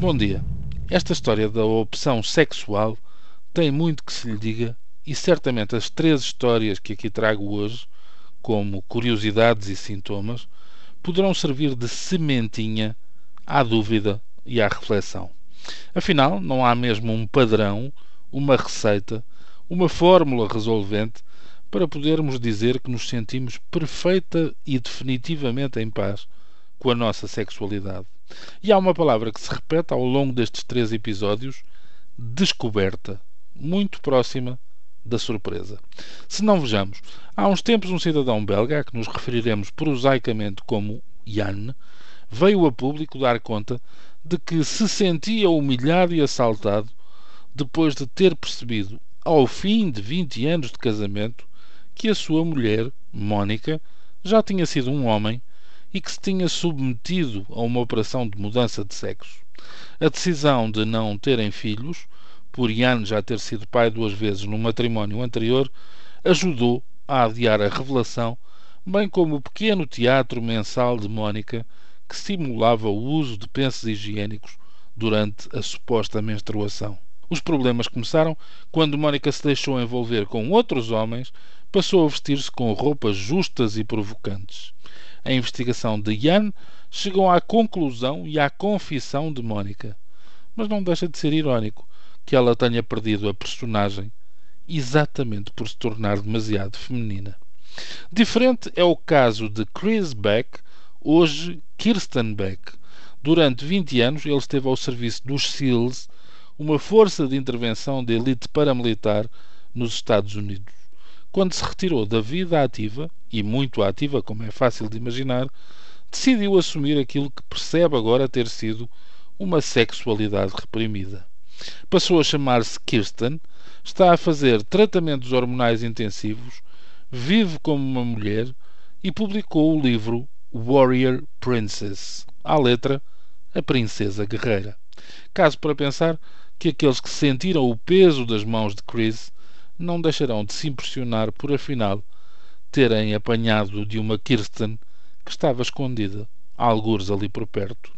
Bom dia. Esta história da opção sexual tem muito que se lhe diga e certamente as três histórias que aqui trago hoje, como curiosidades e sintomas, poderão servir de sementinha à dúvida e à reflexão. Afinal, não há mesmo um padrão, uma receita, uma fórmula resolvente para podermos dizer que nos sentimos perfeita e definitivamente em paz com a nossa sexualidade. E há uma palavra que se repete ao longo destes três episódios: descoberta, muito próxima da surpresa. Se não vejamos, há uns tempos um cidadão belga, a que nos referiremos prosaicamente como Jan, veio a público dar conta de que se sentia humilhado e assaltado depois de ter percebido, ao fim de 20 anos de casamento, que a sua mulher, Mónica, já tinha sido um homem e que se tinha submetido a uma operação de mudança de sexo. A decisão de não terem filhos, por Ian já ter sido pai duas vezes no matrimónio anterior, ajudou a adiar a revelação, bem como o pequeno teatro mensal de Mónica, que simulava o uso de pensos higiênicos durante a suposta menstruação. Os problemas começaram quando Mónica se deixou envolver com outros homens passou a vestir-se com roupas justas e provocantes. A investigação de Ian chegou à conclusão e à confissão de Mónica. Mas não deixa de ser irónico que ela tenha perdido a personagem exatamente por se tornar demasiado feminina. Diferente é o caso de Chris Beck, hoje Kirsten Beck. Durante 20 anos ele esteve ao serviço dos SEALs, uma força de intervenção de elite paramilitar nos Estados Unidos quando se retirou da vida ativa, e muito ativa, como é fácil de imaginar, decidiu assumir aquilo que percebe agora ter sido uma sexualidade reprimida. Passou a chamar-se Kirsten, está a fazer tratamentos hormonais intensivos, vive como uma mulher e publicou o livro Warrior Princess, à letra A Princesa Guerreira. Caso para pensar que aqueles que sentiram o peso das mãos de Chris não deixarão de se impressionar por afinal terem apanhado de uma Kirsten que estava escondida, algures ali por perto.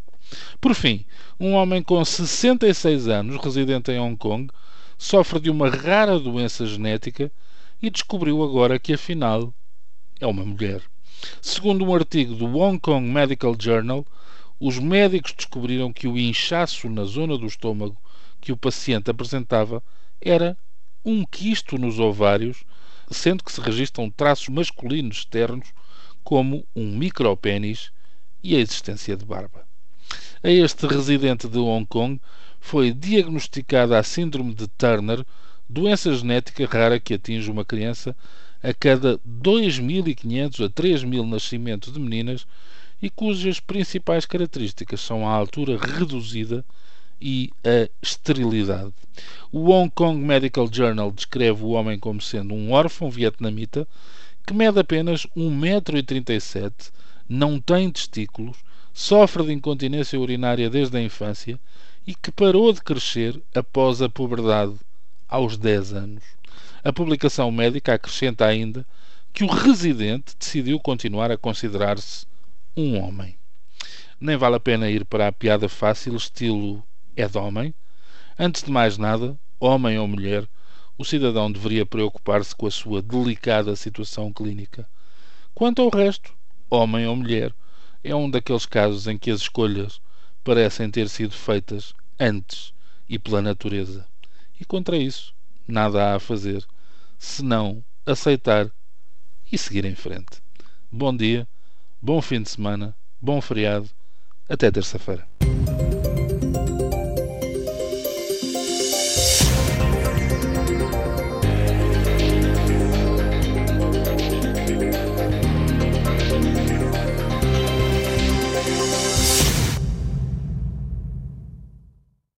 Por fim, um homem com 66 anos, residente em Hong Kong, sofre de uma rara doença genética e descobriu agora que afinal é uma mulher. Segundo um artigo do Hong Kong Medical Journal, os médicos descobriram que o inchaço na zona do estômago que o paciente apresentava era um quisto nos ovários, sendo que se registram traços masculinos externos como um micropénis e a existência de barba. A este residente de Hong Kong foi diagnosticada a síndrome de Turner, doença genética rara que atinge uma criança a cada 2.500 a 3.000 nascimentos de meninas e cujas principais características são a altura reduzida e a esterilidade. O Hong Kong Medical Journal descreve o homem como sendo um órfão vietnamita que mede apenas 1,37m, não tem testículos, sofre de incontinência urinária desde a infância e que parou de crescer após a puberdade, aos 10 anos. A publicação médica acrescenta ainda que o residente decidiu continuar a considerar-se um homem. Nem vale a pena ir para a piada fácil, estilo é de homem? Antes de mais nada, homem ou mulher, o cidadão deveria preocupar-se com a sua delicada situação clínica. Quanto ao resto, homem ou mulher, é um daqueles casos em que as escolhas parecem ter sido feitas antes e pela natureza. E contra isso, nada há a fazer, senão aceitar e seguir em frente. Bom dia, bom fim de semana, bom feriado, até terça-feira.